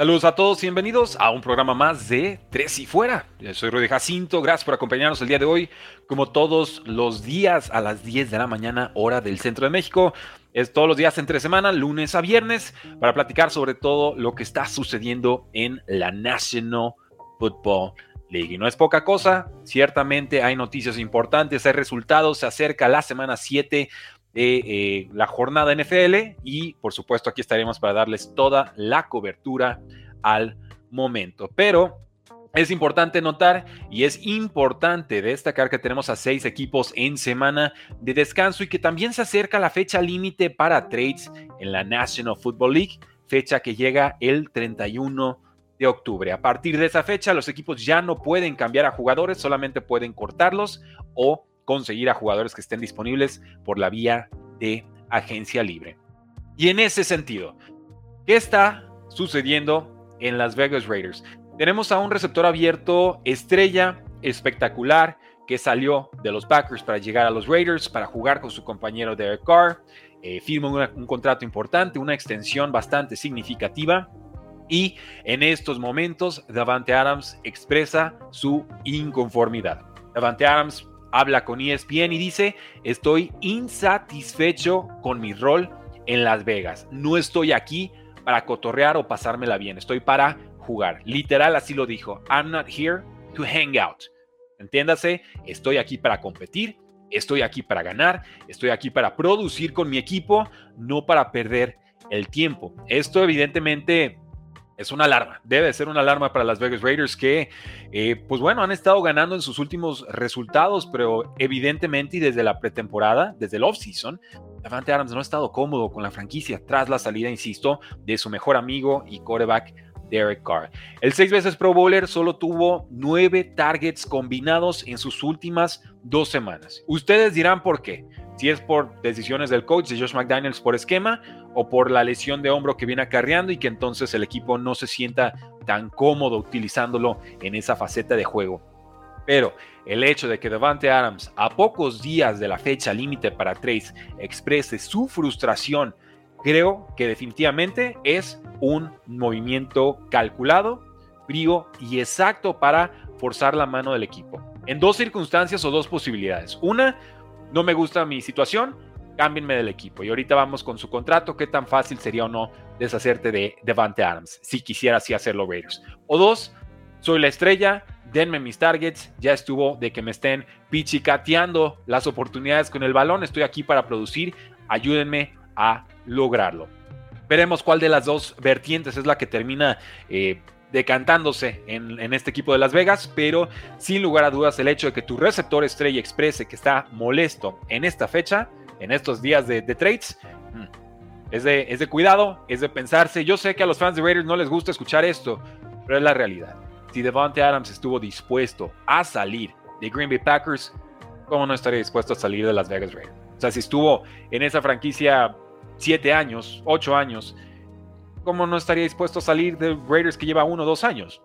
Saludos a todos y bienvenidos a un programa más de Tres y Fuera. Yo soy Rudy Jacinto, gracias por acompañarnos el día de hoy, como todos los días a las 10 de la mañana, hora del centro de México. Es todos los días entre semana, lunes a viernes, para platicar sobre todo lo que está sucediendo en la National Football League. Y no es poca cosa, ciertamente hay noticias importantes, hay resultados, se acerca la semana 7 de eh, la jornada NFL y por supuesto aquí estaremos para darles toda la cobertura al momento. Pero es importante notar y es importante destacar que tenemos a seis equipos en semana de descanso y que también se acerca la fecha límite para trades en la National Football League, fecha que llega el 31 de octubre. A partir de esa fecha los equipos ya no pueden cambiar a jugadores, solamente pueden cortarlos o conseguir a jugadores que estén disponibles por la vía de agencia libre. Y en ese sentido, ¿qué está sucediendo en Las Vegas Raiders? Tenemos a un receptor abierto estrella, espectacular, que salió de los Packers para llegar a los Raiders, para jugar con su compañero Derek Carr. Eh, firma un contrato importante, una extensión bastante significativa. Y en estos momentos, Davante Adams expresa su inconformidad. Davante Adams habla con ESPN y dice, estoy insatisfecho con mi rol en Las Vegas. No estoy aquí para cotorrear o pasármela bien, estoy para jugar. Literal así lo dijo. I'm not here to hang out. Entiéndase, estoy aquí para competir, estoy aquí para ganar, estoy aquí para producir con mi equipo, no para perder el tiempo. Esto evidentemente es una alarma, debe ser una alarma para las Vegas Raiders que, eh, pues bueno, han estado ganando en sus últimos resultados, pero evidentemente y desde la pretemporada, desde el offseason, Davante Adams no ha estado cómodo con la franquicia tras la salida, insisto, de su mejor amigo y quarterback Derek Carr. El seis veces Pro Bowler solo tuvo nueve targets combinados en sus últimas dos semanas. Ustedes dirán por qué si es por decisiones del coach de Josh McDaniels por esquema o por la lesión de hombro que viene acarreando y que entonces el equipo no se sienta tan cómodo utilizándolo en esa faceta de juego. Pero el hecho de que Devante Adams a pocos días de la fecha límite para Trace exprese su frustración, creo que definitivamente es un movimiento calculado, frío y exacto para forzar la mano del equipo. En dos circunstancias o dos posibilidades. Una, no me gusta mi situación, cámbienme del equipo. Y ahorita vamos con su contrato, qué tan fácil sería o no deshacerte de Devante Adams, si quisiera así hacerlo Raiders. O dos, soy la estrella, denme mis targets, ya estuvo de que me estén pichicateando las oportunidades con el balón, estoy aquí para producir, ayúdenme a lograrlo. Veremos cuál de las dos vertientes es la que termina eh, decantándose en, este equipo de Las Vegas, pero sin lugar a dudas el hecho de que tu receptor estrella exprese que está molesto en esta fecha, en estos días de, trades, mm, es de, es de cuidado, es de pensarse. Yo sé que a los fans de Raiders no les gusta escuchar esto, pero es la realidad. Si Devontae Adams estuvo dispuesto a salir de Green Bay Packers, ¿cómo no estaría dispuesto a salir de Las Vegas Raiders? O sea, si estuvo en esa franquicia siete años, ocho años, ¿cómo no estaría dispuesto a salir de Raiders que lleva uno o dos años?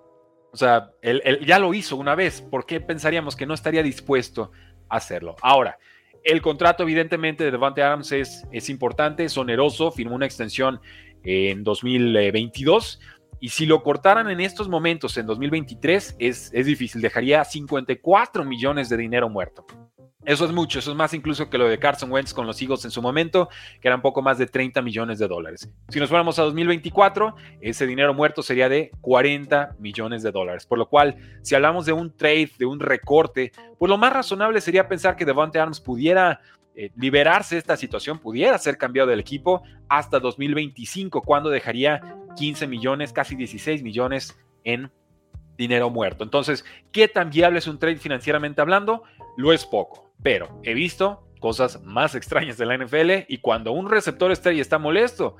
O sea, él, ya lo hizo una vez. ¿Por qué pensaríamos que no estaría dispuesto a hacerlo? Ahora, el contrato, evidentemente, de Devante Adams es, es importante, es oneroso, firmó una extensión en 2022. Y si lo cortaran en estos momentos, en 2023, es, es difícil, dejaría 54 millones de dinero muerto. Eso es mucho, eso es más incluso que lo de Carson Wentz con los Eagles en su momento, que eran poco más de 30 millones de dólares. Si nos fuéramos a 2024, ese dinero muerto sería de 40 millones de dólares. Por lo cual, si hablamos de un trade, de un recorte, pues lo más razonable sería pensar que Devontae Adams pudiera eh, liberarse de esta situación, pudiera ser cambiado del equipo hasta 2025, cuando dejaría 15 millones, casi 16 millones en dinero muerto. Entonces, ¿qué tan viable es un trade financieramente hablando? Lo es poco pero he visto cosas más extrañas de la NFL y cuando un receptor estrella está molesto,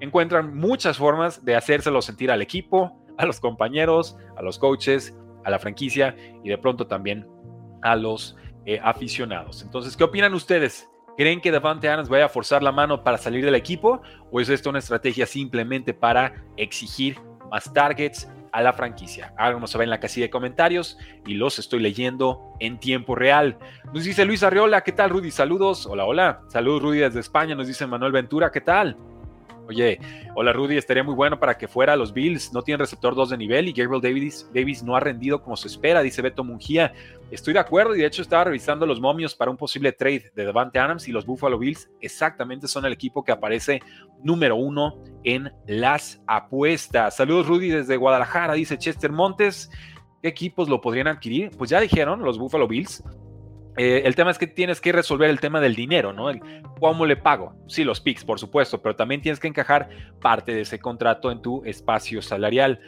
encuentran muchas formas de hacérselo sentir al equipo, a los compañeros, a los coaches, a la franquicia y de pronto también a los eh, aficionados. Entonces, ¿qué opinan ustedes? ¿Creen que Devante Adams vaya a forzar la mano para salir del equipo? ¿O es esto una estrategia simplemente para exigir más targets, a la franquicia. Háganos saber en la casilla de comentarios y los estoy leyendo en tiempo real. Nos dice Luis Arriola, ¿qué tal Rudy? Saludos. Hola, hola. Saludos Rudy desde España. Nos dice Manuel Ventura, ¿qué tal? Oye, hola Rudy, estaría muy bueno para que fuera los Bills. No tienen receptor 2 de nivel y Gabriel Davis, Davis no ha rendido como se espera, dice Beto Mungía. Estoy de acuerdo y de hecho estaba revisando los momios para un posible trade de Devante Adams y los Buffalo Bills exactamente son el equipo que aparece número uno en las apuestas. Saludos Rudy desde Guadalajara, dice Chester Montes. ¿Qué equipos lo podrían adquirir? Pues ya dijeron los Buffalo Bills. Eh, el tema es que tienes que resolver el tema del dinero, ¿no? ¿Cómo le pago? Sí, los picks, por supuesto, pero también tienes que encajar parte de ese contrato en tu espacio salarial.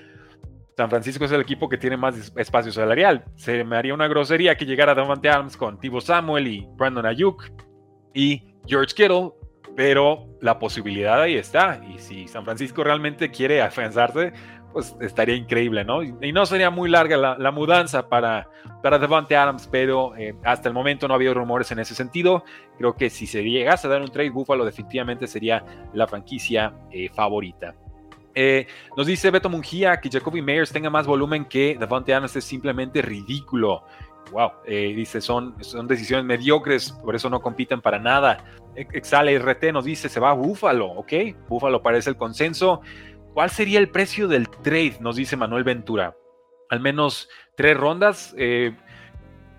San Francisco es el equipo que tiene más espacio salarial. Se me haría una grosería que llegara Davante Adams con Tibo Samuel y Brandon Ayuk y George Kittle, pero la posibilidad ahí está. Y si San Francisco realmente quiere afianzarse, pues estaría increíble, ¿no? Y, no sería muy larga la, mudanza para, para Devante Adams, pero eh, hasta el momento no ha habido rumores en ese sentido. Creo que si se llegase a dar un trade, Buffalo definitivamente sería la franquicia eh, favorita. Eh, nos dice Beto Mungía que Jacoby Meyers tenga más volumen que Devante Adams es simplemente ridículo. Wow, dice, son, son decisiones mediocres, por eso no compiten para nada. Exale RT nos dice, se va a Buffalo, ¿ok? Buffalo parece el consenso. ¿Cuál sería el precio del trade? Nos dice Manuel Ventura. Al menos tres rondas. Eh,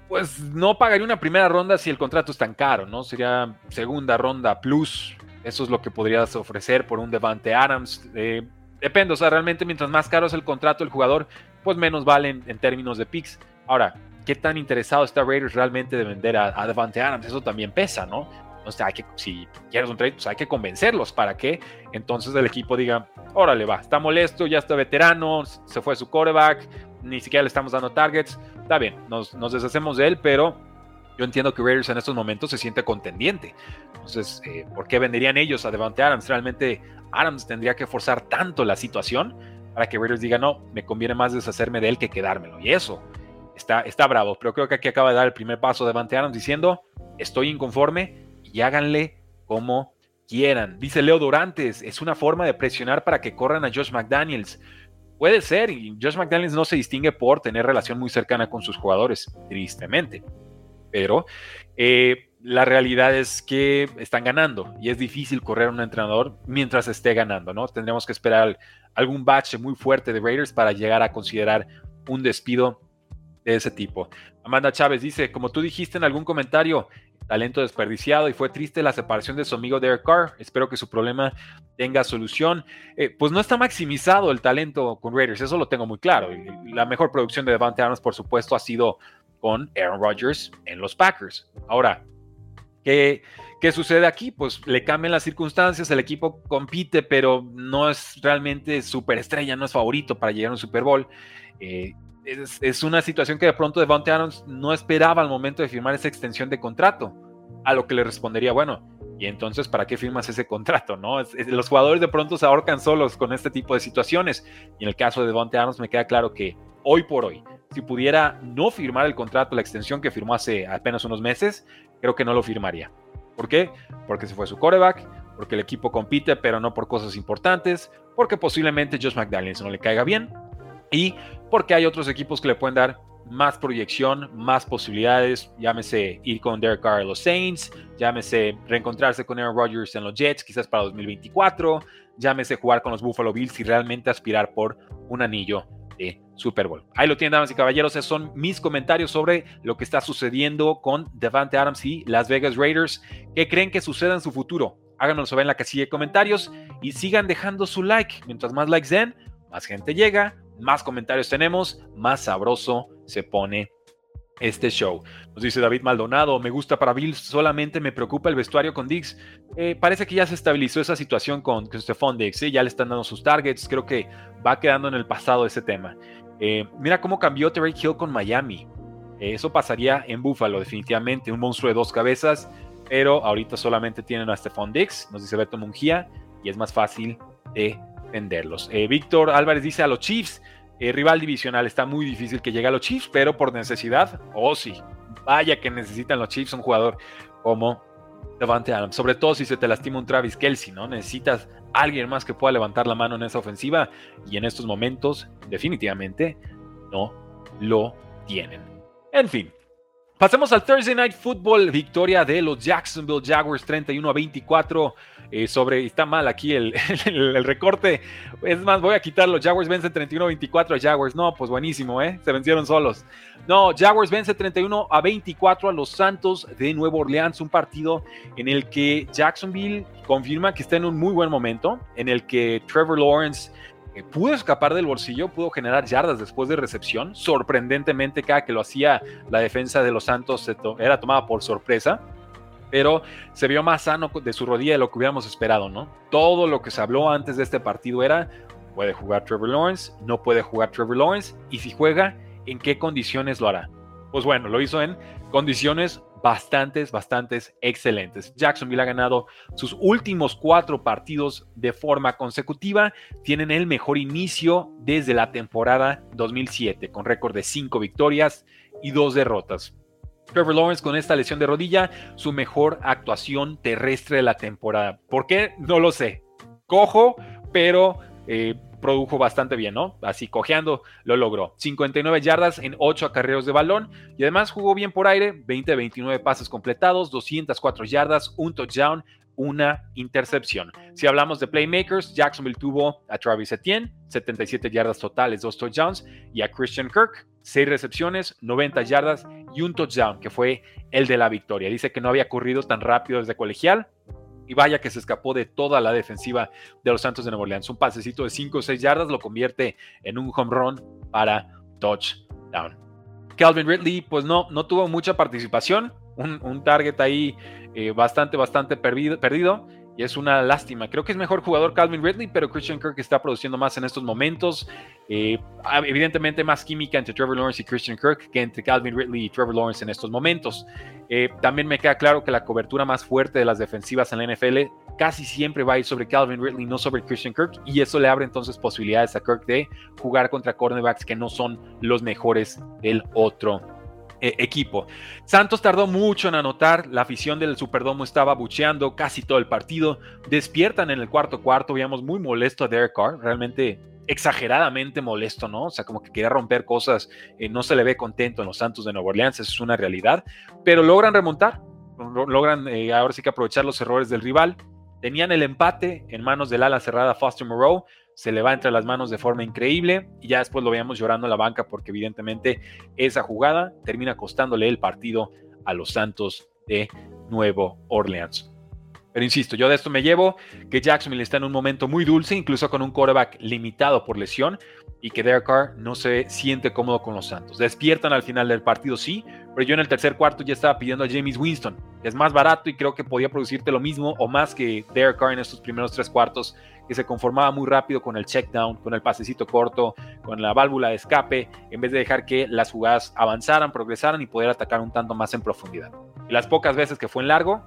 pues no pagaría una primera ronda si el contrato es tan caro, ¿no? Sería segunda ronda plus. Eso es lo que podrías ofrecer por un Devante Adams. Eh, depende, o sea, realmente mientras más caro es el contrato del jugador, pues menos valen en términos de picks. Ahora, ¿qué tan interesado está Raiders realmente de vender a, a Devante Adams? Eso también pesa, ¿no? O sea, hay que, si quieres un trade, pues hay que convencerlos para que entonces el equipo diga, órale, va, está molesto, ya está veterano, se fue su quarterback, ni siquiera le estamos dando targets, está bien, nos, deshacemos de él, pero yo entiendo que Raiders en estos momentos se siente contendiente. Entonces, eh, ¿por qué venderían ellos a Devante Adams? Realmente Adams tendría que forzar tanto la situación para que Raiders diga, no, me conviene más deshacerme de él que quedármelo. Y eso está, está bravo, pero creo que aquí acaba de dar el primer paso Devante Adams diciendo, estoy inconforme, y háganle como quieran. Dice Leo Durantes, es una forma de presionar para que corran a Josh McDaniels. Puede ser, y Josh McDaniels no se distingue por tener relación muy cercana con sus jugadores, tristemente. Pero eh, la realidad es que están ganando y es difícil correr a un entrenador mientras esté ganando, ¿no? Tendremos que esperar algún bache muy fuerte de Raiders para llegar a considerar un despido de ese tipo. Amanda Chávez dice, como tú dijiste en algún comentario, talento desperdiciado y fue triste la separación de su amigo Derek Carr. Espero que su problema tenga solución. Eh, pues no está maximizado el talento con Raiders, eso lo tengo muy claro. La mejor producción de Devante Adams, por supuesto, ha sido con Aaron Rodgers en los Packers. Ahora, ¿qué, ¿qué sucede aquí? Pues le cambian las circunstancias, el equipo compite, pero no es realmente superestrella, no es favorito para llegar a un Super Bowl. Eh, es, una situación que de pronto Devante Adams no esperaba al momento de firmar esa extensión de contrato. A lo que le respondería, bueno, y entonces, ¿para qué firmas ese contrato? ¿no? los jugadores de pronto se ahorcan solos con este tipo de situaciones. Y en el caso de Devante Adams me queda claro que hoy por hoy, si pudiera no firmar el contrato, la extensión que firmó hace apenas unos meses, creo que no lo firmaría. ¿Por qué? Porque se fue su coreback, porque el equipo compite, pero no por cosas importantes, porque posiblemente Josh McDaniels no le caiga bien, y porque hay otros equipos que le pueden dar más proyección, más posibilidades, llámese ir con Derek Carr a los Saints, llámese reencontrarse con Aaron Rodgers en los Jets, quizás para 2024, llámese jugar con los Buffalo Bills y realmente aspirar por un anillo de Super Bowl. Ahí lo tienen, damas y caballeros, esos son mis comentarios sobre lo que está sucediendo con Devante Adams y Las Vegas Raiders. ¿Qué creen que suceda en su futuro? Háganoslo saber en la casilla de comentarios y sigan dejando su like. Mientras más likes den, más gente llega, más comentarios tenemos, más sabroso se pone este show. Nos dice David Maldonado, me gusta para Bill, solamente me preocupa el vestuario con Dix. Eh, parece que ya se estabilizó esa situación con, Stephon Dix, ya le están dando sus targets, creo que va quedando en el pasado ese tema. Eh, mira cómo cambió Terry Hill con Miami. Eh, eso pasaría en Buffalo, definitivamente, un monstruo de dos cabezas, pero ahorita solamente tienen a Stephon Dix, nos dice Beto Mungía, y es más fácil de venderlos. Eh, Víctor Álvarez dice a los Chiefs, eh, rival divisional, está muy difícil que llegue a los Chiefs, pero por necesidad, oh sí, vaya que necesitan los Chiefs un jugador como Devante Adams, sobre todo si se te lastima un Travis Kelsey, ¿no? Necesitas alguien más que pueda levantar la mano en esa ofensiva y en estos momentos definitivamente no lo tienen. En fin, Pasemos al Thursday Night Football, victoria de los Jacksonville Jaguars 31 a 24 eh, sobre, está mal aquí el, recorte, es más, voy a quitarlo, Jaguars vence 31 a 24 a Jaguars, no, pues buenísimo, ¿eh? se vencieron solos. No, Jaguars vence 31 a 24 a los Santos de Nueva Orleans, un partido en el que Jacksonville confirma que está en un muy buen momento, en el que Trevor Lawrence eh, pudo escapar del bolsillo, pudo generar yardas después de recepción. Sorprendentemente, cada que lo hacía, la defensa de los Santos era tomada por sorpresa. Pero se vio más sano de su rodilla de lo que hubiéramos esperado, ¿no? Todo lo que se habló antes de este partido era, puede jugar Trevor Lawrence, no puede jugar Trevor Lawrence, y si juega, ¿en qué condiciones lo hará? Pues bueno, lo hizo en condiciones bastantes, bastantes excelentes. Jacksonville ha ganado sus últimos cuatro partidos de forma consecutiva. Tienen el mejor inicio desde la temporada 2007, con récord de cinco victorias y dos derrotas. Trevor Lawrence con esta lesión de rodilla, su mejor actuación terrestre de la temporada. ¿Por qué? No lo sé. Cojo, pero eh, produjo bastante bien, ¿no? Así cojeando lo logró. 59 yardas en 8 acarreos de balón y además jugó bien por aire, 20 29 pases completados, 204 yardas, un touchdown, una intercepción. Si hablamos de playmakers, Jacksonville tuvo a Travis Etienne, 77 yardas totales, dos touchdowns, y a Christian Kirk, 6 recepciones, 90 yardas y un touchdown, que fue el de la victoria. Dice que no había corrido tan rápido desde colegial, y vaya que se escapó de toda la defensiva de los Santos de Nueva Orleans. Un pasecito de 5 o 6 yardas lo convierte en un home run para touchdown. Calvin Ridley, pues no, no tuvo mucha participación. Un, target ahí eh, bastante, bastante perdido y es una lástima. Creo que es mejor jugador Calvin Ridley, pero Christian Kirk está produciendo más en estos momentos. Eh, evidentemente más química entre Trevor Lawrence y Christian Kirk que entre Calvin Ridley y Trevor Lawrence en estos momentos. Eh, también me queda claro que la cobertura más fuerte de las defensivas en la NFL casi siempre va a ir sobre Calvin Ridley, no sobre Christian Kirk, y eso le abre entonces posibilidades a Kirk de jugar contra cornerbacks que no son los mejores del otro e, equipo. Santos tardó mucho en anotar, la afición del Superdomo estaba bucheando casi todo el partido, despiertan en el cuarto cuarto, veíamos muy molesto a Derek Carr, realmente exageradamente molesto, ¿no? O sea, como que quería romper cosas, eh, no se le ve contento en los Santos de Nueva Orleans, eso es una realidad, pero logran remontar, logran eh, ahora sí que aprovechar los errores del rival, tenían el empate en manos del ala cerrada Foster Moreau, se le va entre las manos de forma increíble y ya después lo veíamos llorando en la banca porque evidentemente esa jugada termina costándole el partido a los Santos de Nuevo Orleans. Pero insisto, yo de esto me llevo que Jacksonville está en un momento muy dulce, incluso con un quarterback limitado por lesión, y que Derek Carr no se siente cómodo con los Santos. Despiertan al final del partido, sí, pero yo en el tercer cuarto ya estaba pidiendo a James Winston, que es más barato y creo que podía producirte lo mismo o más que Derek Carr en estos primeros tres cuartos, que se conformaba muy rápido con el check down, con el pasecito corto, con la válvula de escape, en vez de dejar que las jugadas avanzaran, progresaran y poder atacar un tanto más en profundidad. Y las pocas veces que fue en largo,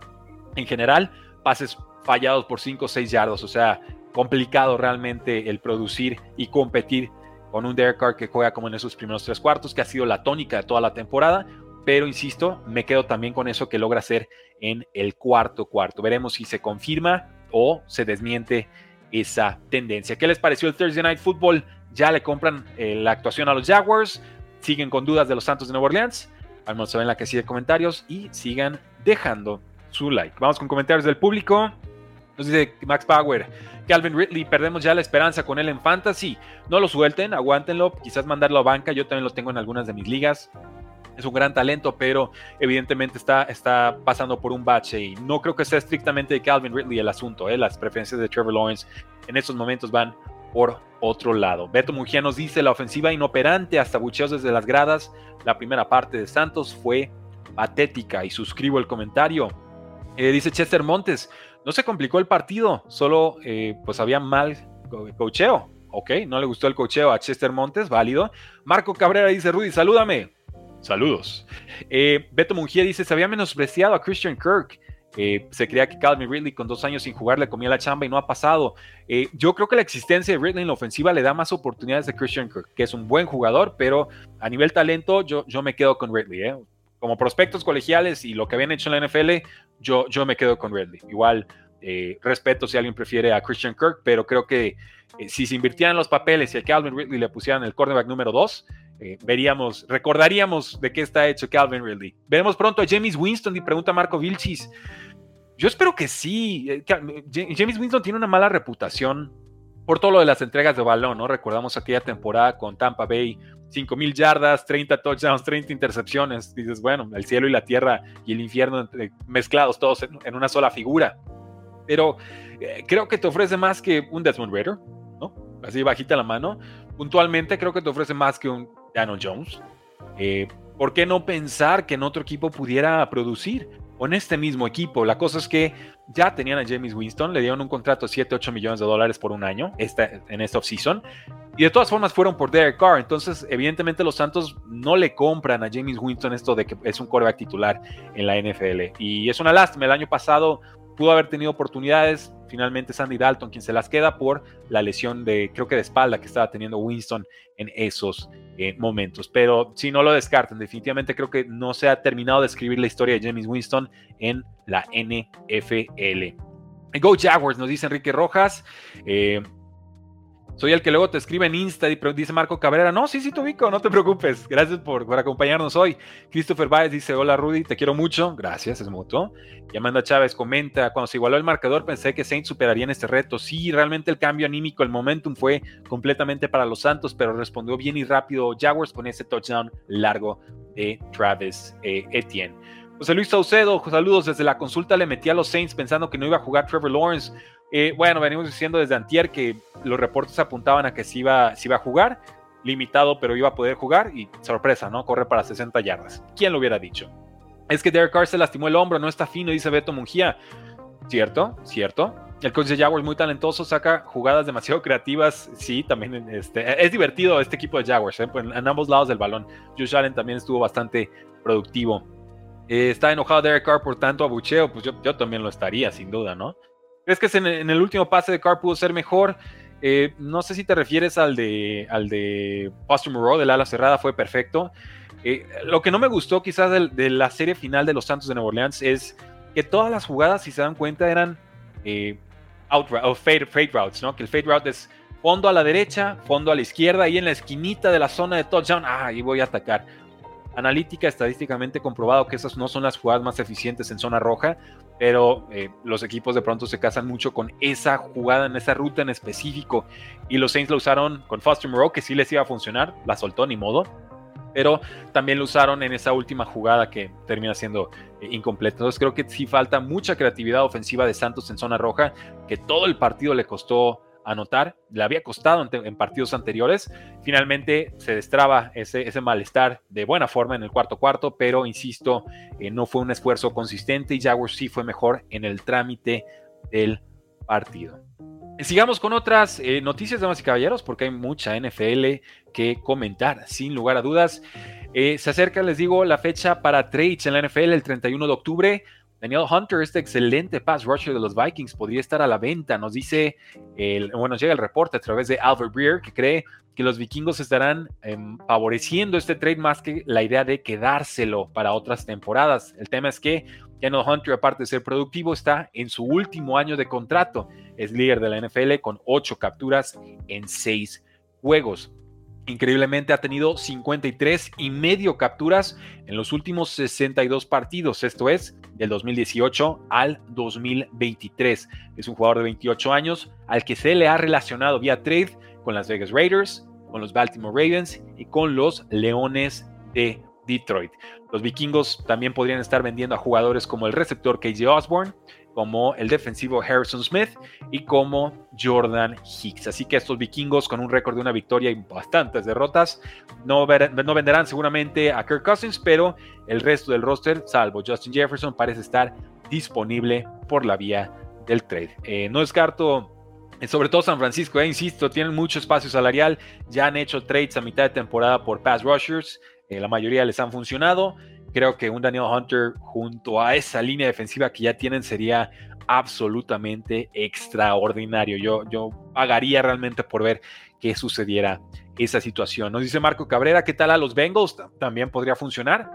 en general, pases fallados por 5 o 6 yardos, o sea, complicado realmente el producir y competir con un Derek Carr que juega como en esos primeros tres cuartos, que ha sido la tónica de toda la temporada, pero insisto, me quedo también con eso que logra hacer en el cuarto cuarto. Veremos si se confirma o se desmiente esa tendencia. ¿Qué les pareció el Thursday Night Football? ¿Ya le compran eh, la actuación a los Jaguars? ¿Siguen con dudas de los Santos de Nueva Orleans? Vamos a ver en la casilla de comentarios y sigan dejando su like. Vamos con comentarios del público. Nos dice Max Power, Calvin Ridley, perdemos ya la esperanza con él en Fantasy. No lo suelten, aguántenlo, quizás mandarlo a banca. Yo también lo tengo en algunas de mis ligas. Es un gran talento, pero evidentemente está, está pasando por un bache y no creo que sea estrictamente de Calvin Ridley el asunto. ¿eh? Las preferencias de Trevor Lawrence en estos momentos van por otro lado. Beto Mujía nos dice la ofensiva inoperante hasta bucheos desde las gradas. La primera parte de Santos fue patética y suscribo el comentario. Eh, dice Chester Montes, no se complicó el partido, solo eh, pues había mal cocheo. Ok, no le gustó el cocheo a Chester Montes, válido. Marco Cabrera dice, Rudy, salúdame. Saludos. Eh, Beto Mungier dice, se había menospreciado a Christian Kirk. se creía que Calvin Ridley con dos años sin jugar le comía la chamba y no ha pasado. yo creo que la existencia de Ridley en la ofensiva le da más oportunidades a Christian Kirk, que es un buen jugador, pero a nivel talento yo, yo me quedo con Ridley. ¿eh? Como prospectos colegiales y lo que habían hecho en la NFL, yo, yo me quedo con Ridley. Igual, eh, respeto si alguien prefiere a Christian Kirk, pero creo que eh, si se invirtieran los papeles y a Calvin Ridley le pusieran el cornerback número 2, eh, veríamos, recordaríamos de qué está hecho Calvin Ridley. Veremos pronto a James Winston y pregunta Marco Vilchis. Yo espero que sí. Eh, James Winston tiene una mala reputación por todo lo de las entregas de balón, ¿no? Recordamos aquella temporada con Tampa Bay, 5.000 yardas, 30 touchdowns, 30 intercepciones. Dices, bueno, el cielo y la tierra y el infierno mezclados todos en, una sola figura. Pero eh, creo que te ofrece más que un Desmond Raider, ¿no? Así bajita la mano. Puntualmente creo que te ofrece más que un Daniel Jones. Eh, ¿Por qué no pensar que en otro equipo pudiera producir? Con este mismo equipo. La cosa es que ya tenían a James Winston, le dieron un contrato de 7, 8 millones de dólares por un año esta, en esta offseason. Y de todas formas fueron por Derek Carr. Entonces, evidentemente, los Santos no le compran a James Winston esto de que es un coreback titular en la NFL. Y es una lástima. El año pasado pudo haber tenido oportunidades. Finalmente, Sandy Dalton, quien se las queda por la lesión de, creo que de espalda que estaba teniendo Winston en esos eh, momentos. Pero si no lo descartan, definitivamente creo que no se ha terminado de escribir la historia de James Winston en la NFL. Go Jaguars, nos dice Enrique Rojas. Eh, soy el que luego te escribe en Insta y dice Marco Cabrera. No, sí, sí, te ubico, no te preocupes. Gracias por, acompañarnos hoy. Christopher Baez dice: Hola Rudy, te quiero mucho. Gracias, es mutuo. Y Amanda Chávez comenta: Cuando se igualó el marcador, pensé que Saints superarían este reto. Sí, realmente el cambio anímico, el momentum fue completamente para los Santos, pero respondió bien y rápido Jaguars con ese touchdown largo de Travis eh, Etienne. José Luis Saucedo, saludos desde la consulta. Le metí a los Saints pensando que no iba a jugar Trevor Lawrence. Eh, bueno, venimos diciendo desde Antier que los reportes apuntaban a que sí iba, iba a jugar, limitado, pero iba a poder jugar. Y sorpresa, ¿no? Corre para 60 yardas. ¿Quién lo hubiera dicho? Es que Derek Carr se lastimó el hombro, no está fino, dice Beto Mungía. Cierto, cierto. El coach de Jaguars muy talentoso, saca jugadas demasiado creativas. Sí, también este, es divertido este equipo de Jaguars, ¿eh? pues, en ambos lados del balón. Josh Allen también estuvo bastante productivo. Eh, está enojado Derek Carr por tanto abucheo, pues yo, yo también lo estaría, sin duda, ¿no? ¿Crees que en, el último pase de Carr pudo ser mejor? Eh, no sé si te refieres al de, al de Moreau, del ala cerrada, fue perfecto. Eh, lo que no me gustó quizás de, la serie final de los Santos de Nueva Orleans es que todas las jugadas, si se dan cuenta, eran eh, out, fade, fade, routes, ¿no? Que el fade route es fondo a la derecha, fondo a la izquierda, y en la esquinita de la zona de touchdown, ah, ahí voy a atacar analítica, estadísticamente comprobado que esas no son las jugadas más eficientes en zona roja, pero eh, los equipos de pronto se casan mucho con esa jugada en esa ruta en específico. Y los Saints lo usaron con Foster Moreau, que sí les iba a funcionar, la soltó ni modo, pero también lo usaron en esa última jugada que termina siendo eh, incompleta. Entonces creo que sí falta mucha creatividad ofensiva de Santos en zona roja, que todo el partido le costó anotar, le había costado en, partidos anteriores. Finalmente se destraba ese, ese, malestar de buena forma en el cuarto cuarto, pero insisto, eh, no fue un esfuerzo consistente y Jaguars sí fue mejor en el trámite del partido. Sigamos con otras eh, noticias, damas y caballeros, porque hay mucha NFL que comentar, sin lugar a dudas. Eh, se acerca, les digo, la fecha para trades en la NFL el 31 de octubre. Daniel Hunter, este excelente pass rusher de los Vikings, podría estar a la venta. Nos dice, el, bueno, llega el reporte a través de Albert Breer, que cree que los vikingos estarán em, favoreciendo este trade más que la idea de quedárselo para otras temporadas. El tema es que Daniel Hunter, aparte de ser productivo, está en su último año de contrato. Es líder de la NFL con ocho capturas en seis juegos. Increíblemente ha tenido 53 y medio capturas en los últimos 62 partidos, esto es, del 2018 al 2023. Es un jugador de 28 años al que se le ha relacionado vía trade con las Vegas Raiders, con los Baltimore Ravens y con los Leones de Detroit. Los vikingos también podrían estar vendiendo a jugadores como el receptor KJ Osborne, como el defensivo Harrison Smith y como Jordan Hicks. Así que estos vikingos con un récord de una victoria y bastantes derrotas no, no, venderán seguramente a Kirk Cousins, pero el resto del roster, salvo Justin Jefferson, parece estar disponible por la vía del trade. Eh, no descarto eh, sobre todo San Francisco, eh, insisto, tienen mucho espacio salarial, ya han hecho trades a mitad de temporada por pass rushers, la mayoría les han funcionado. Creo que un Daniel Hunter junto a esa línea defensiva que ya tienen sería absolutamente extraordinario. Yo, yo pagaría realmente por ver qué sucediera esa situación. Nos dice Marco Cabrera, ¿qué tal a los Bengals? También podría funcionar.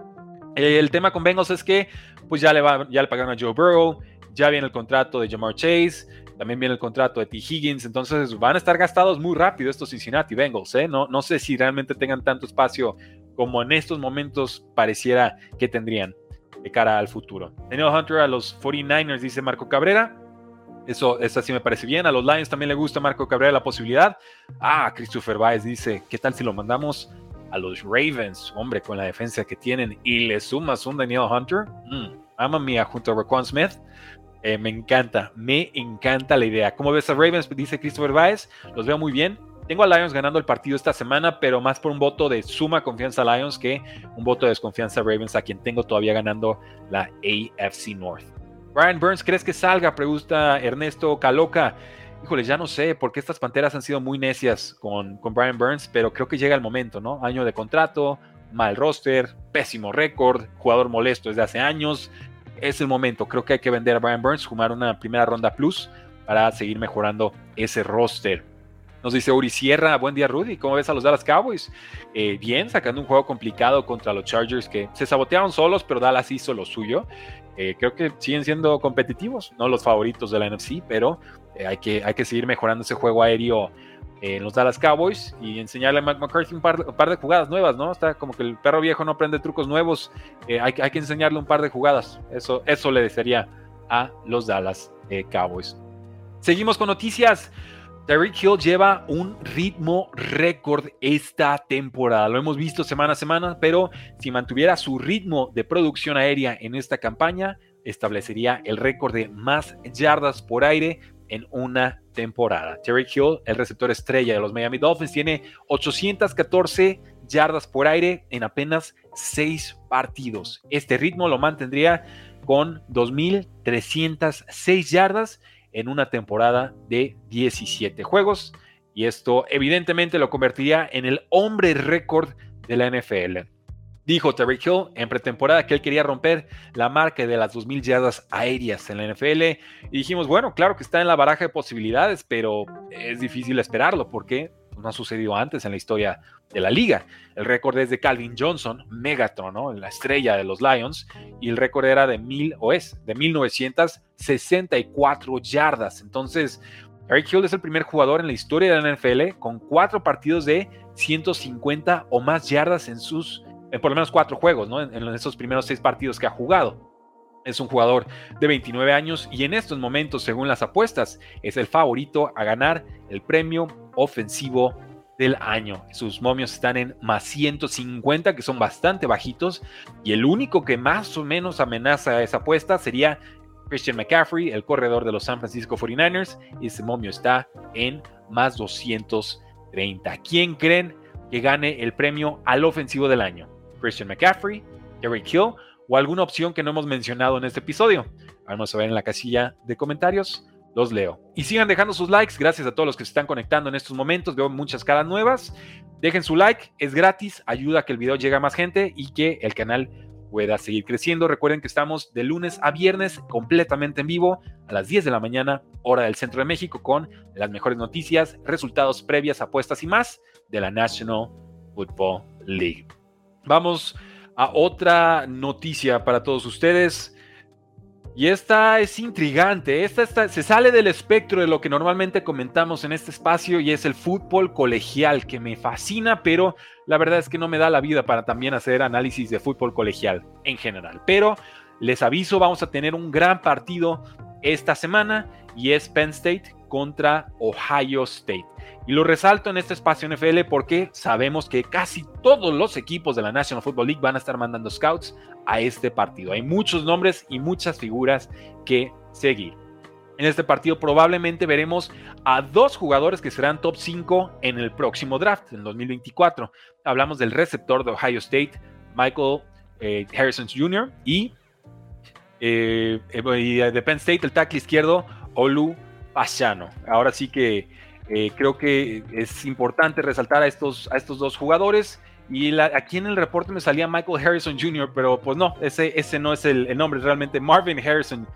El tema con Bengals es que pues ya le, va, ya le pagaron a Joe Burrow, ya viene el contrato de Jamar Chase, También viene el contrato de T. Higgins. Entonces van a estar gastados muy rápido estos Cincinnati Bengals. ¿eh? No, no sé si realmente tengan tanto espacio como en estos momentos pareciera que tendrían de cara al futuro. Daniel Hunter a los 49ers, dice Marco Cabrera. Eso, eso sí me parece bien. A los Lions también le gusta Marco Cabrera la posibilidad. Ah, Christopher Baez dice, ¿qué tal si lo mandamos a los Ravens? Hombre, con la defensa que tienen y le sumas un Daniel Hunter. Mm, ama mía junto a Raquan Smith. Eh, me encanta, me encanta la idea. ¿Cómo ves a Ravens? Dice Christopher Baez. Los veo muy bien. Tengo a Lions ganando el partido esta semana, pero más por un voto de suma confianza a Lions que un voto de desconfianza a Ravens, a quien tengo todavía ganando la AFC North. Brian Burns, ¿crees que salga? Pregunta Ernesto Caloca. Híjole, ya no sé, porque estas panteras han sido muy necias con, con Brian Burns, pero creo que llega el momento, ¿no? Año de contrato, mal roster, pésimo récord, jugador molesto desde hace años. Es el momento. Creo que hay que vender a Brian Burns, fumar una primera ronda plus para seguir mejorando ese roster. Nos dice Uri Sierra, buen día Rudy, ¿cómo ves a los Dallas Cowboys? Eh, bien, sacando un juego complicado contra los Chargers que se sabotearon solos, pero Dallas hizo lo suyo. Eh, creo que siguen siendo competitivos, no los favoritos de la NFC, pero eh, hay, que, hay que seguir mejorando ese juego aéreo en los Dallas Cowboys y enseñarle a Matt McCarthy un par, de jugadas nuevas, ¿no? Está como que el perro viejo no aprende trucos nuevos, hay, hay, que enseñarle un par de jugadas. Eso, eso le desearía a los Dallas Cowboys. Seguimos con noticias. Tyreek Hill lleva un ritmo récord esta temporada. Lo hemos visto semana a semana, pero si mantuviera su ritmo de producción aérea en esta campaña, establecería el récord de más yardas por aire en una temporada. Tyreek Hill, el receptor estrella de los Miami Dolphins, tiene 814 yardas por aire en apenas 6 partidos. Este ritmo lo mantendría con 2.306 yardas en una temporada de 17 juegos. Y esto evidentemente lo convertiría en el hombre récord de la NFL. Dijo Terry Hill en pretemporada que él quería romper la marca de las 2.000 yardas aéreas en la NFL. Y dijimos, bueno, claro que está en la baraja de posibilidades, pero es difícil esperarlo porque no ha sucedido antes en la historia de la liga. El récord es de Calvin Johnson, Megatron, ¿no? la estrella de los Lions, y el récord era de mil, o es, de 1964 yardas. Entonces, Eric Hill es el primer jugador en la historia de la NFL con cuatro partidos de 150 o más yardas en sus, en por lo menos cuatro juegos, ¿no? En esos primeros seis partidos que ha jugado. Es un jugador de 29 años y en estos momentos, según las apuestas, es el favorito a ganar el premio ofensivo del año. Sus momios están en más 150, que son bastante bajitos, y el único que más o menos amenaza esa apuesta sería Christian McCaffrey, el corredor de los San Francisco 49ers, y ese momio está en más 230. ¿Quién creen que gane el premio al ofensivo del año? Christian McCaffrey, Derek Hill o alguna opción que no hemos mencionado en este episodio. Vamos a ver en la casilla de comentarios. Los leo. Y sigan dejando sus likes. Gracias a todos los que se están conectando en estos momentos. Veo muchas caras nuevas. Dejen su like. Es gratis. Ayuda a que el video llegue a más gente y que el canal pueda seguir creciendo. Recuerden que estamos de lunes a viernes completamente en vivo a las 10 de la mañana, hora del centro de México, con las mejores noticias, resultados previas, apuestas y más de la National Football League. Vamos a otra noticia para todos ustedes. Y esta es intrigante, esta, se sale del espectro de lo que normalmente comentamos en este espacio y es el fútbol colegial, que me fascina, pero la verdad es que no me da la vida para también hacer análisis de fútbol colegial en general. Pero les aviso, vamos a tener un gran partido esta semana y es Penn State contra Ohio State. Y lo resalto en este espacio NFL porque sabemos que casi todos los equipos de la National Football League van a estar mandando scouts a este partido. Hay muchos nombres y muchas figuras que seguir. En este partido probablemente veremos a dos jugadores que serán top 5 en el próximo draft, en 2024. Hablamos del receptor de Ohio State, Michael eh, Harrison Jr. Y, eh, eh, de Penn State, el tackle izquierdo, Olu Pashano. Ahora sí que eh, creo que es importante resaltar a estos, a estos dos jugadores. Y aquí en el reporte me salía Michael Harrison Jr., pero pues no, ese, ese no es el, nombre, realmente Marvin Harrison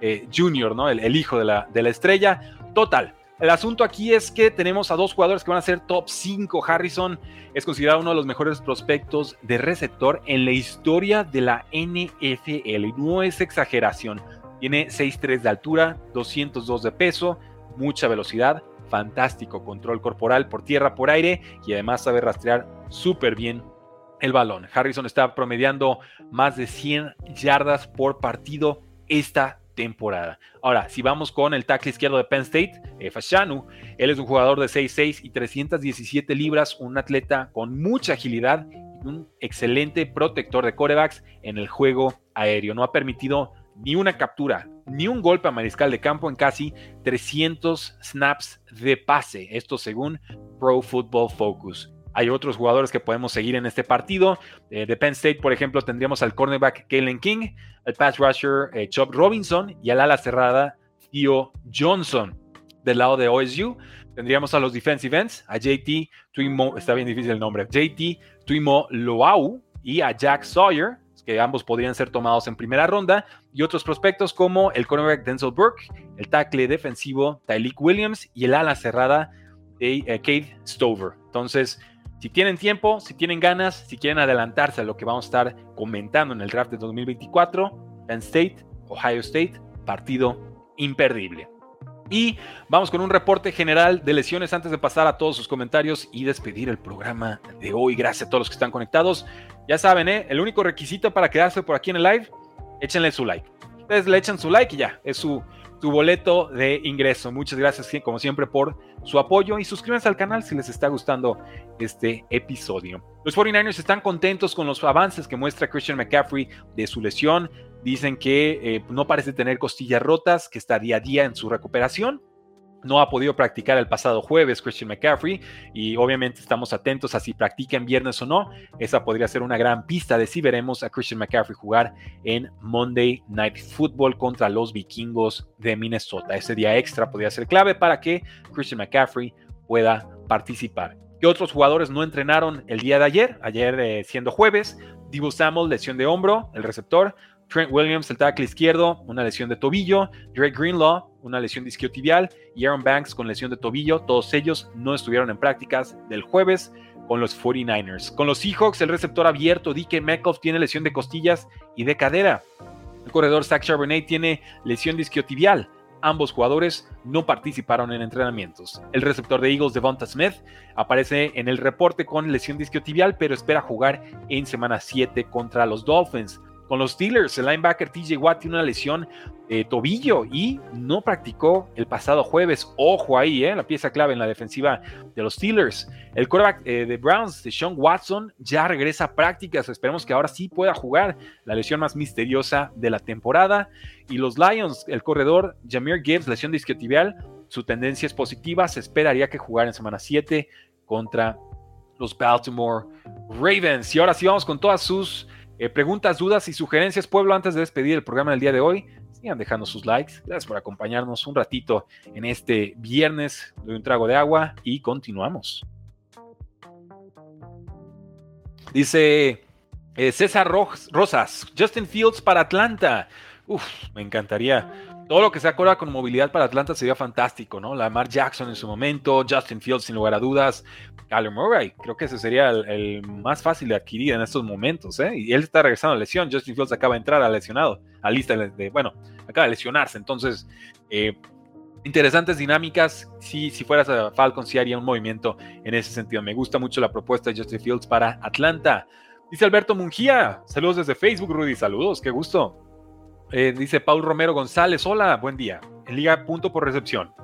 eh, Jr., ¿no? El, hijo de la, de la estrella. Total, el asunto aquí es que tenemos a dos jugadores que van a ser top 5. Harrison es considerado uno de los mejores prospectos de receptor en la historia de la NFL. No es exageración. Tiene 6'3 de altura, 202 de peso, mucha velocidad, fantástico control corporal por tierra, por aire y además sabe rastrear súper bien el balón. Harrison está promediando más de 100 yardas por partido esta temporada. Ahora, si vamos con el tackle izquierdo de Penn State, eh, Fashanu, él es un jugador de 6'6 y 317 libras, un atleta con mucha agilidad y un excelente protector de corebacks en el juego aéreo. No ha permitido ni una captura, ni un golpe a mariscal de campo en casi 300 snaps de pase. Esto según Pro Football Focus. Hay otros jugadores que podemos seguir en este partido. Eh, de Penn State, por ejemplo, tendríamos al cornerback Kalen King, al pass rusher eh, Robinson y al ala cerrada Theo Johnson. Del lado de OSU, tendríamos a los defensive ends, a JT Tuimo, está bien difícil el nombre, JT Tuimo Loau y a Jack Sawyer, que ambos podrían ser tomados en primera ronda, y otros prospectos como el cornerback Denzel Burke, el tackle defensivo Tyleek Williams y el ala cerrada de eh, Kate Stover. Entonces, si tienen tiempo, si tienen ganas, si quieren adelantarse a lo que vamos a estar comentando en el draft de 2024, Penn State, Ohio State, partido imperdible. Y vamos con un reporte general de lesiones antes de pasar a todos sus comentarios y despedir el programa de hoy. Gracias a todos los que están conectados. Ya saben, ¿eh? el único requisito para quedarse por aquí en el live, échenle su like. Ustedes le echan su like y ya, es su, tu boleto de ingreso. Muchas gracias, como siempre, por su apoyo y suscríbanse al canal si les está gustando este episodio. Los 49ers están contentos con los avances que muestra Christian McCaffrey de su lesión. Dicen que eh, no parece tener costillas rotas, que está día a día en su recuperación no ha podido practicar el pasado jueves Christian McCaffrey y obviamente estamos atentos a si practica en viernes o no. Esa podría ser una gran pista de si veremos a Christian McCaffrey jugar en Monday Night Football contra los vikingos de Minnesota. Ese día extra podría ser clave para que Christian McCaffrey pueda participar. ¿Qué otros jugadores no entrenaron el día de ayer? Ayer eh, siendo jueves, Divo Samuel, lesión de hombro, el receptor. Trent Williams, el tackle izquierdo, una lesión de tobillo. Drake Greenlaw, una lesión disquiotibial. Y Aaron Banks con lesión de tobillo. Todos ellos no estuvieron en prácticas del jueves con los 49ers. Con los Seahawks, el receptor abierto, DK Metcalf, tiene lesión de costillas y de cadera. El corredor Zach Charbonnet tiene lesión disquiotibial. Ambos jugadores no participaron en entrenamientos. El receptor de Eagles, Devonta Smith, aparece en el reporte con lesión disquiotibial, pero espera jugar en semana 7 contra los Dolphins. Con los Steelers, el linebacker TJ Watt tiene una lesión de tobillo y no practicó el pasado jueves. Ojo ahí, ¿eh? la pieza clave en la defensiva de los Steelers. El quarterback eh, de Browns, de Sean Watson, ya regresa a prácticas. Esperemos que ahora sí pueda jugar la lesión más misteriosa de la temporada. Y los Lions, el corredor Jameer Gibbs, lesión disquiotibial, su tendencia es positiva. Se esperaría que jugara en semana 7 contra los Baltimore Ravens. Y ahora sí vamos con todas sus eh, preguntas, dudas y sugerencias, pueblo, antes de despedir el programa del día de hoy, sigan dejando sus likes. Gracias por acompañarnos un ratito en este viernes. de un trago de agua y continuamos. Dice eh, César Rosas, Justin Fields para Atlanta. Uf, me encantaría todo lo que se acuerda con movilidad para Atlanta sería fantástico, ¿no? Lamar Jackson en su momento, Justin Fields sin lugar a dudas, Kyler Murray, creo que ese sería el, más fácil de adquirir en estos momentos, ¿eh? Y él está regresando a lesión, Justin Fields acaba de entrar a lesionado, a lista de, bueno, acaba de lesionarse, entonces, eh, interesantes dinámicas, si, si fueras a Falcons sí haría un movimiento en ese sentido, me gusta mucho la propuesta de Justin Fields para Atlanta. Dice Alberto Mungía, saludos desde Facebook, Rudy, saludos, qué gusto. Eh, dice Paul Romero González, hola, buen día. En liga punto por recepción.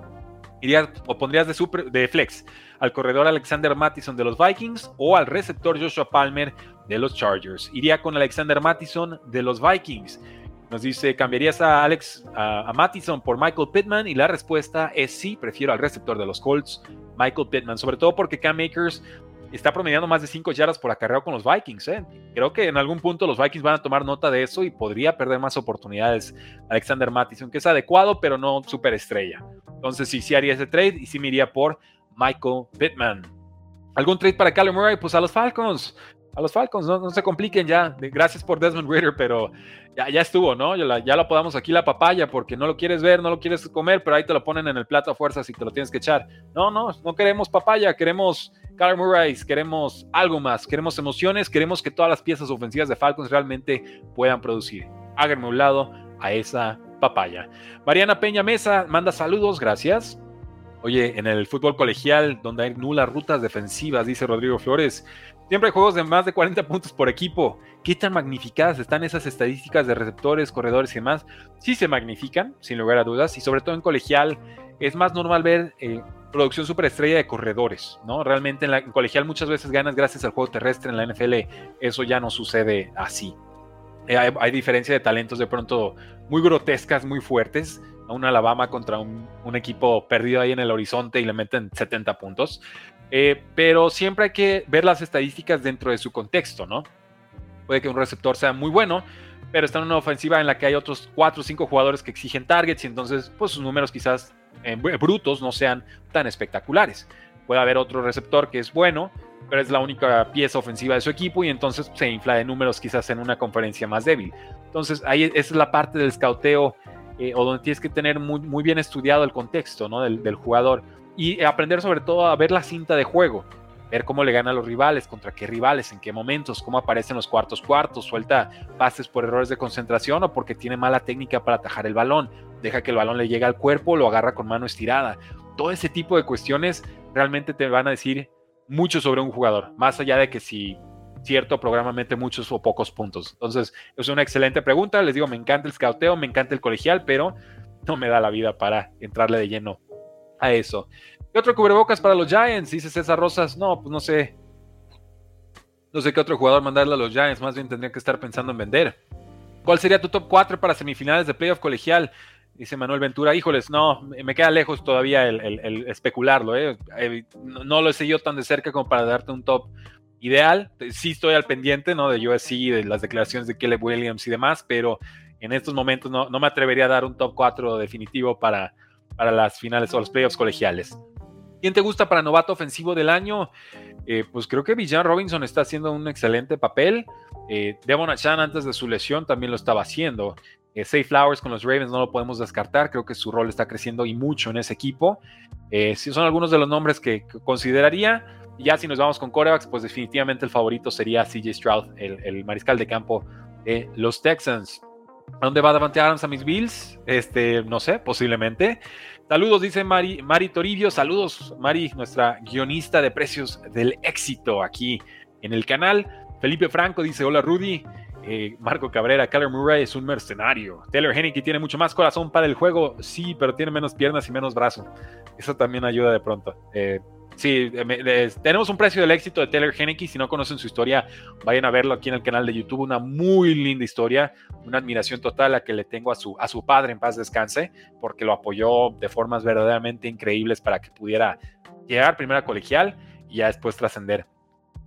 ¿Irías o pondrías de, super, de flex al corredor Alexander Mattison de los Vikings o al receptor Joshua Palmer de los Chargers? Iría con Alexander Mattison de los Vikings. Nos dice, ¿cambiarías a Alex a, a Mattison por Michael Pittman? Y la respuesta es sí, prefiero al receptor de los Colts, Michael Pittman, sobre todo porque Cam Akers está promediando más de 5 yardas por acarreo con los Vikings. ¿eh? Creo que en algún punto los Vikings van a tomar nota de eso y podría perder más oportunidades Alexander Mattison, que es adecuado, pero no estrella. Entonces, sí, sí haría ese trade y sí me iría por Michael Pittman. ¿Algún trade para Callum Murray? Pues a los Falcons. A los Falcons, no, se compliquen ya. Gracias por Desmond Ritter, pero ya, ya estuvo, ¿no? Ya, lo podamos aquí la papaya porque no lo quieres ver, no lo quieres comer, pero ahí te lo ponen en el plato a fuerzas y te lo tienes que echar. No, no, no queremos papaya, queremos Kyler Murray, queremos algo más, queremos emociones, queremos que todas las piezas ofensivas de Falcons realmente puedan producir. Háganme un lado a esa papaya. Mariana Peña Mesa manda saludos, gracias. Oye, en el fútbol colegial, donde hay nulas rutas defensivas, dice Rodrigo Flores, siempre hay juegos de más de 40 puntos por equipo. ¿Qué tan magnificadas están esas estadísticas de receptores, corredores y demás? Sí se magnifican, sin lugar a dudas, y sobre todo en colegial es más normal ver eh, producción superestrella de corredores, ¿no? Realmente en, la, colegial muchas veces ganas gracias al juego terrestre, en la NFL eso ya no sucede así. Eh, hay, diferencia de talentos de pronto muy grotescas, muy fuertes. Un Alabama contra un, equipo perdido ahí en el horizonte y le meten 70 puntos. Eh, pero siempre hay que ver las estadísticas dentro de su contexto, ¿no? Puede que un receptor sea muy bueno, pero está en una ofensiva en la que hay otros 4 o 5 jugadores que exigen targets y entonces pues sus números quizás eh, brutos no sean tan espectaculares. Puede haber otro receptor que es bueno, pero es la única pieza ofensiva de su equipo y entonces se infla de números quizás en una conferencia más débil. Entonces ahí esa es la parte del scouteo eh, o donde tienes que tener muy, muy bien estudiado el contexto ¿no? del, del, jugador y aprender sobre todo a ver la cinta de juego, ver cómo le gana a los rivales, contra qué rivales, en qué momentos, cómo aparecen los cuartos cuartos, suelta pases por errores de concentración o porque tiene mala técnica para atajar el balón, deja que el balón le llegue al cuerpo, lo agarra con mano estirada. Todo ese tipo de cuestiones realmente te van a decir mucho sobre un jugador, más allá de que si cierto programa mete muchos o pocos puntos. Entonces, es una excelente pregunta. Les digo, me encanta el scouteo, me encanta el colegial, pero no me da la vida para entrarle de lleno a eso. ¿Qué otro cubrebocas para los Giants? Dice César Rosas. No, pues no sé. No sé qué otro jugador mandarle a los Giants. Más bien tendría que estar pensando en vender. ¿Cuál sería tu top 4 para semifinales de playoff colegial? Dice Manuel Ventura. Híjoles, no, me queda lejos todavía el, especularlo. ¿eh? Eh, no, lo he seguido tan de cerca como para darte un top ideal. Sí estoy al pendiente, ¿no? De USC, de las declaraciones de Caleb Williams y demás, pero en estos momentos no, no me atrevería a dar un top 4 definitivo para, para las finales o los playoffs colegiales. ¿Quién te gusta para novato ofensivo del año? Eh, pues creo que Villan Robinson está haciendo un excelente papel. Eh, Devon Achan antes de su lesión también lo estaba haciendo. Eh, Safe Flowers con los Ravens no lo podemos descartar. Creo que su rol está creciendo y mucho en ese equipo. Eh, si son algunos de los nombres que, consideraría. Ya si nos vamos con corebacks, pues definitivamente el favorito sería CJ Stroud, el, el mariscal de campo de los Texans. ¿A dónde va Davante Adams a mis Bills? Este, no sé, posiblemente. Saludos, dice Mari, Mari Toribio. Saludos, Mari, nuestra guionista de precios del éxito aquí en el canal. Felipe Franco dice: Hola, Rudy. Eh, Marco Cabrera, Kyler Murray es un mercenario. Taylor Henneke tiene mucho más corazón para el juego, sí, pero tiene menos piernas y menos brazo. Eso también ayuda de pronto. Eh, sí, tenemos un precio del éxito de Taylor Henneke. Si no conocen su historia, vayan a verlo aquí en el canal de YouTube. Una muy linda historia, una admiración total a que le tengo a su, a su padre en paz descanse, porque lo apoyó de formas verdaderamente increíbles para que pudiera llegar primero a colegial y ya después trascender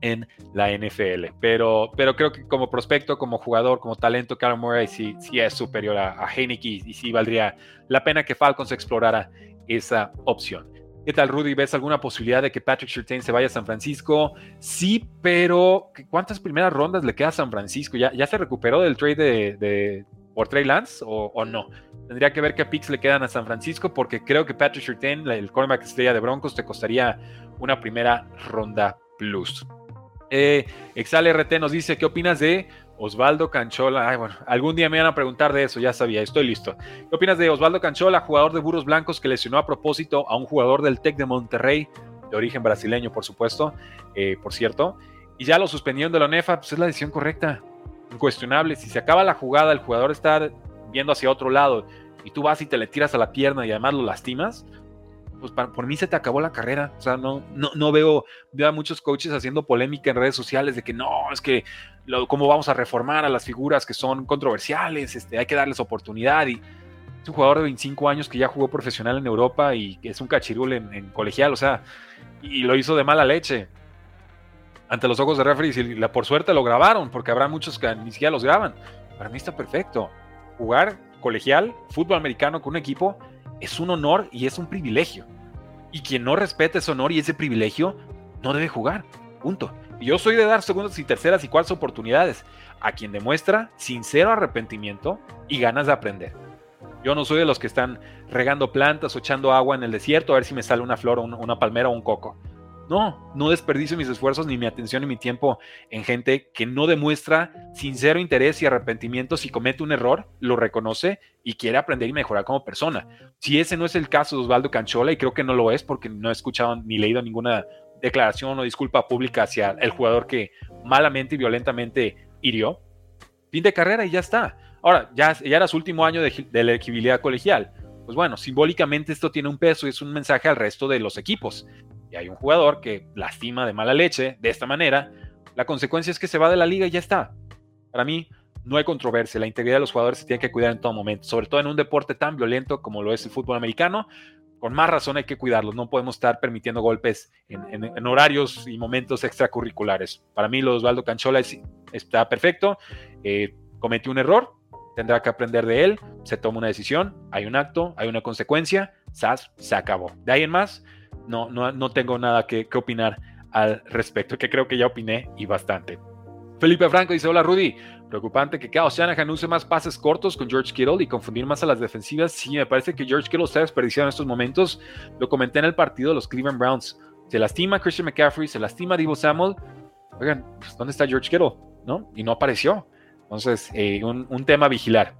en la NFL. Pero, pero creo que como prospecto, como jugador, como talento, Carl Murray sí, sí es superior a, a Heineke y sí valdría la pena que Falcons explorara esa opción. ¿Qué tal, Rudy? ¿Ves alguna posibilidad de que Patrick Surtain se vaya a San Francisco? Sí, pero ¿cuántas primeras rondas le queda a San Francisco? ¿Ya, ya se recuperó del trade de, por Trey Lance o, o, no? Tendría que ver qué picks le quedan a San Francisco porque creo que Patrick Surtain, el cornerback estrella de Broncos, te costaría una primera ronda plus. Eh, Exale RT nos dice, ¿qué opinas de Osvaldo Canchola? Ay, bueno, algún día me van a preguntar de eso, ya sabía, estoy listo. ¿Qué opinas de Osvaldo Canchola, jugador de Burros Blancos que lesionó a propósito a un jugador del TEC de Monterrey, de origen brasileño, por supuesto, eh, por cierto, y ya lo suspendieron de la ONEFA? Pues es la decisión correcta, incuestionable. Si se acaba la jugada, el jugador está viendo hacia otro lado y tú vas y te le tiras a la pierna y además lo lastimas, pues por mí se te acabó la carrera. O sea, no, no, no veo, veo a muchos coaches haciendo polémica en redes sociales de que no, es que cómo vamos a reformar a las figuras que son controversiales, este, hay que darles oportunidad. Y es un jugador de 25 años que ya jugó profesional en Europa y es un cachirul en, colegial, o sea, y lo hizo de mala leche ante los ojos de referees y por suerte lo grabaron, porque habrá muchos que ni siquiera los graban. Para mí está perfecto. Jugar colegial, fútbol americano con un equipo es un honor y es un privilegio. Y quien no respeta ese honor y ese privilegio no debe jugar. Punto. Yo soy de dar segundas y terceras y cuartas oportunidades a quien demuestra sincero arrepentimiento y ganas de aprender. Yo no soy de los que están regando plantas o echando agua en el desierto a ver si me sale una flor, una palmera o un coco. No, no desperdicio mis esfuerzos, ni mi atención, ni mi tiempo en gente que no demuestra sincero interés y arrepentimiento si comete un error, lo reconoce y quiere aprender y mejorar como persona. Si ese no es el caso de Osvaldo Canchola, y creo que no lo es porque no he escuchado ni leído ninguna declaración o disculpa pública hacia el jugador que malamente y violentamente hirió, fin de carrera y ya está. Ahora, ya, era su último año de, de elegibilidad colegial. Pues bueno, simbólicamente esto tiene un peso y es un mensaje al resto de los equipos. Y hay un jugador que lastima de mala leche de esta manera, la consecuencia es que se va de la liga y ya está. Para mí, no hay controversia. La integridad de los jugadores se tiene que cuidar en todo momento, sobre todo en un deporte tan violento como lo es el fútbol americano. Con más razón hay que cuidarlos. No podemos estar permitiendo golpes en, horarios y momentos extracurriculares. Para mí, lo de Osvaldo Canchola está perfecto. Eh, cometió un error, tendrá que aprender de él, se toma una decisión, hay un acto, hay una consecuencia, SAS, se acabó. De ahí en más, no, no, no tengo nada que, opinar al respecto, que creo que ya opiné y bastante. Felipe Franco dice, hola Rudy, preocupante que Kyle Shanahan use más pases cortos con George Kittle y confundir más a las defensivas. Sí, me parece que George Kittle está desperdiciado en estos momentos. Lo comenté en el partido de los Cleveland Browns. Se lastima Christian McCaffrey, se lastima Divo Samuel. Oigan, pues, ¿dónde está George Kittle? ¿No? Y no apareció. Entonces, eh, un, tema a vigilar.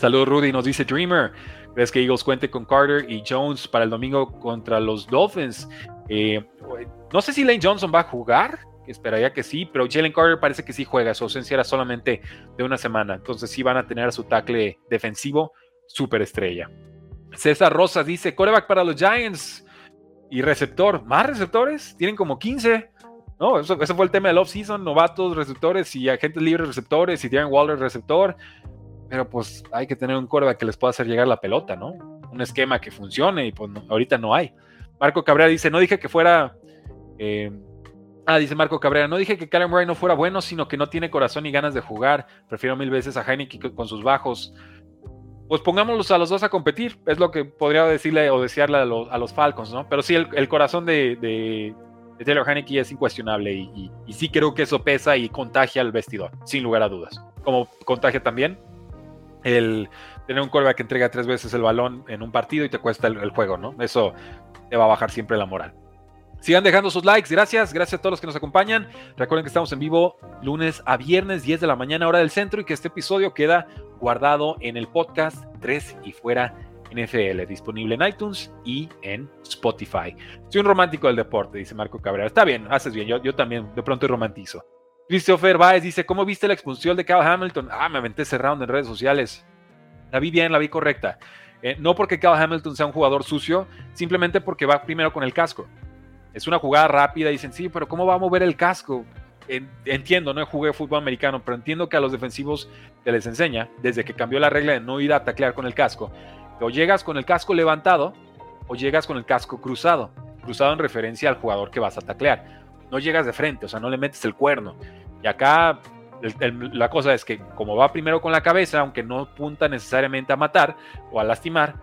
Saludos, Rudy. Nos dice Dreamer. ¿Crees que Eagles cuente con Carter y Jones para el domingo contra los Dolphins? Eh, no sé si Lane Johnson va a jugar. Esperaría que sí, pero Jalen Carter parece que sí juega. Su ausencia era solamente de una semana. Entonces, sí van a tener a su tackle defensivo superestrella. César Rosas dice: coreback para los Giants y receptor. ¿Más receptores? Tienen como 15. No, eso, fue el tema del off-season, novatos, receptores y agentes libres receptores y Darren Waller receptor. Pero pues hay que tener un coreback que les pueda hacer llegar la pelota, ¿no? Un esquema que funcione y pues ahorita no hay. Marco Cabrera dice, no dije que fuera... Eh, ah, dice Marco Cabrera, no dije que Karen Murray no fuera bueno, sino que no tiene corazón ni ganas de jugar. Prefiero mil veces a Heineken con sus bajos. Pues pongámoslos a los dos a competir. Es lo que podría decirle o desearle a los, Falcons, ¿no? Pero sí, el, corazón de Taylor Haneke es incuestionable y, sí creo que eso pesa y contagia al vestidor, sin lugar a dudas. Como contagia también el tener un quarterback que entrega tres veces el balón en un partido y te cuesta el, juego, ¿no? Eso te va a bajar siempre la moral. Sigan dejando sus likes, gracias, gracias a todos los que nos acompañan. Recuerden que estamos en vivo lunes a viernes, 10 de la mañana, hora del centro, y que este episodio queda guardado en el podcast 3 y fuera NFL, disponible en iTunes y en Spotify. Soy un romántico del deporte, dice Marco Cabrera. Está bien, haces bien, yo, yo también de pronto romantizo. Christopher Baez dice, ¿cómo viste la expulsión de Kyle Hamilton? Ah, me aventé ese en redes sociales. La vi bien, la vi correcta. Eh, no porque Kyle Hamilton sea un jugador sucio, simplemente porque va primero con el casco. Es una jugada rápida, dicen, sí, pero ¿cómo va a mover el casco? entiendo, no jugué fútbol americano, pero entiendo que a los defensivos se les enseña, desde que cambió la regla de no ir a taclear con el casco, o llegas con el casco levantado o llegas con el casco cruzado. Cruzado en referencia al jugador que vas a taclear. No llegas de frente, o sea, no le metes el cuerno. Y acá la cosa es que como va primero con la cabeza, aunque no punta necesariamente a matar o a lastimar,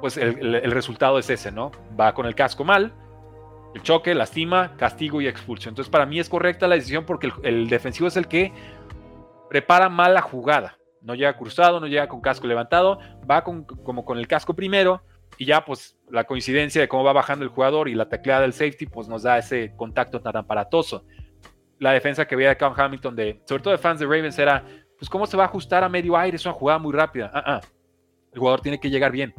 pues el, resultado es ese, ¿no? Va con el casco mal, el choque, lastima, castigo y expulsión. Entonces para mí es correcta la decisión porque el, defensivo es el que prepara mal la jugada no llega cruzado, no llega con casco levantado, va con, como con el casco primero y ya pues la coincidencia de cómo va bajando el jugador y la tecleada del safety pues nos da ese contacto tan aparatoso. La defensa que veía de Cam Hamilton, de, sobre todo de fans de Ravens, era pues cómo se va a ajustar a medio aire, es una jugada muy rápida. Ah, ah. El jugador tiene que llegar bien,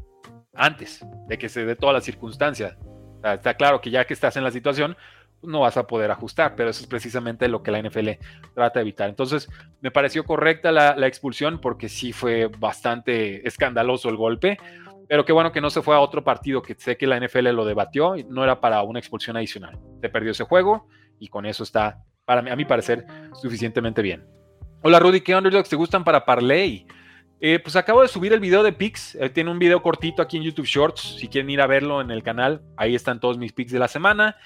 antes de que se dé toda la circunstancia. está claro que ya que estás en la situación, no vas a poder ajustar, pero eso es precisamente lo que la NFL trata de evitar. Entonces, me pareció correcta la, expulsión porque sí fue bastante escandaloso el golpe, pero qué bueno que no se fue a otro partido que sé que la NFL lo debatió y no era para una expulsión adicional. Se perdió ese juego y con eso está, para mí, a mi parecer, suficientemente bien. Hola Rudy, ¿qué underdogs te gustan para Parley? Eh, pues acabo de subir el video de picks. Eh, tiene un video cortito aquí en YouTube Shorts. Si quieren ir a verlo en el canal, ahí están todos mis picks de la semana.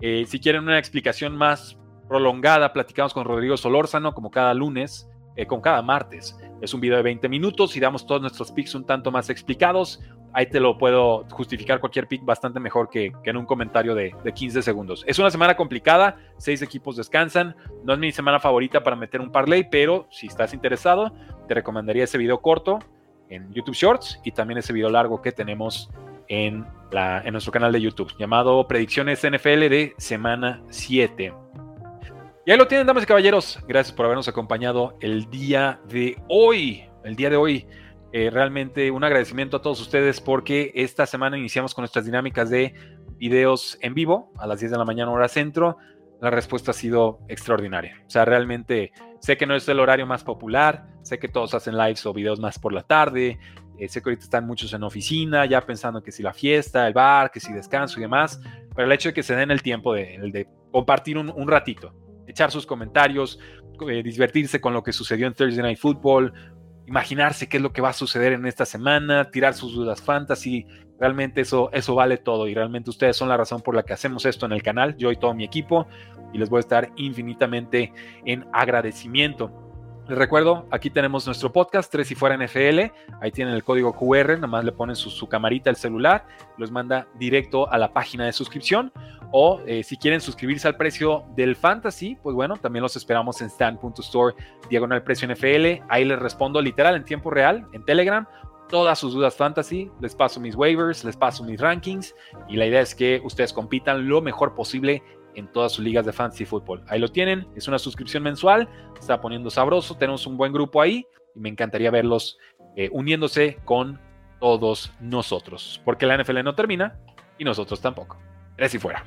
Eh, si quieren una explicación más prolongada, platicamos con Rodrigo Solórzano, como cada lunes, con cada martes. Es un video de 20 minutos y damos todos nuestros picks un tanto más explicados. Ahí te lo puedo justificar cualquier pick bastante mejor que, en un comentario de, de, 15 segundos. Es una semana complicada, seis equipos descansan. No es mi semana favorita para meter un parlay, pero si estás interesado, te recomendaría ese video corto en YouTube Shorts y también ese video largo que tenemos en, la, en nuestro canal de YouTube, llamado Predicciones NFL de Semana 7. Y ahí lo tienen, damas y caballeros. Gracias por habernos acompañado el día de hoy. El día de hoy. Eh, realmente un agradecimiento a todos ustedes porque esta semana iniciamos con nuestras dinámicas de videos en vivo a las 10 de la mañana hora centro. La respuesta ha sido extraordinaria. O sea, realmente sé que no es el horario más popular, sé que todos hacen lives o videos más por la tarde, eh, sé que ahorita están muchos en oficina, ya pensando que si la fiesta, el bar, que si descanso y demás, pero el hecho de que se den el tiempo de, compartir un, ratito, echar sus comentarios, eh, divertirse con lo que sucedió en Thursday Night Football, imaginarse qué es lo que va a suceder en esta semana, tirar sus dudas fantasy. Realmente eso, eso vale todo y realmente ustedes son la razón por la que hacemos esto en el canal, yo y todo mi equipo, y les voy a estar infinitamente en agradecimiento. Les recuerdo, aquí tenemos nuestro podcast, Tres y Fuera NFL. Ahí tienen el código QR, nomás le ponen su, su camarita al celular, los manda directo a la página de suscripción. O eh, si quieren suscribirse al precio del fantasy, pues bueno, también los esperamos en stand.store diagonal precio NFL. Ahí les respondo literal en tiempo real, en Telegram, todas sus dudas fantasy. Les paso mis waivers, les paso mis rankings. Y la idea es que ustedes compitan lo mejor posible en todas sus ligas de fantasy fútbol. Ahí lo tienen, es una suscripción mensual, está poniendo sabroso, tenemos un buen grupo ahí y me encantaría verlos eh, uniéndose con todos nosotros, porque la NFL no termina y nosotros tampoco. Es y fuera.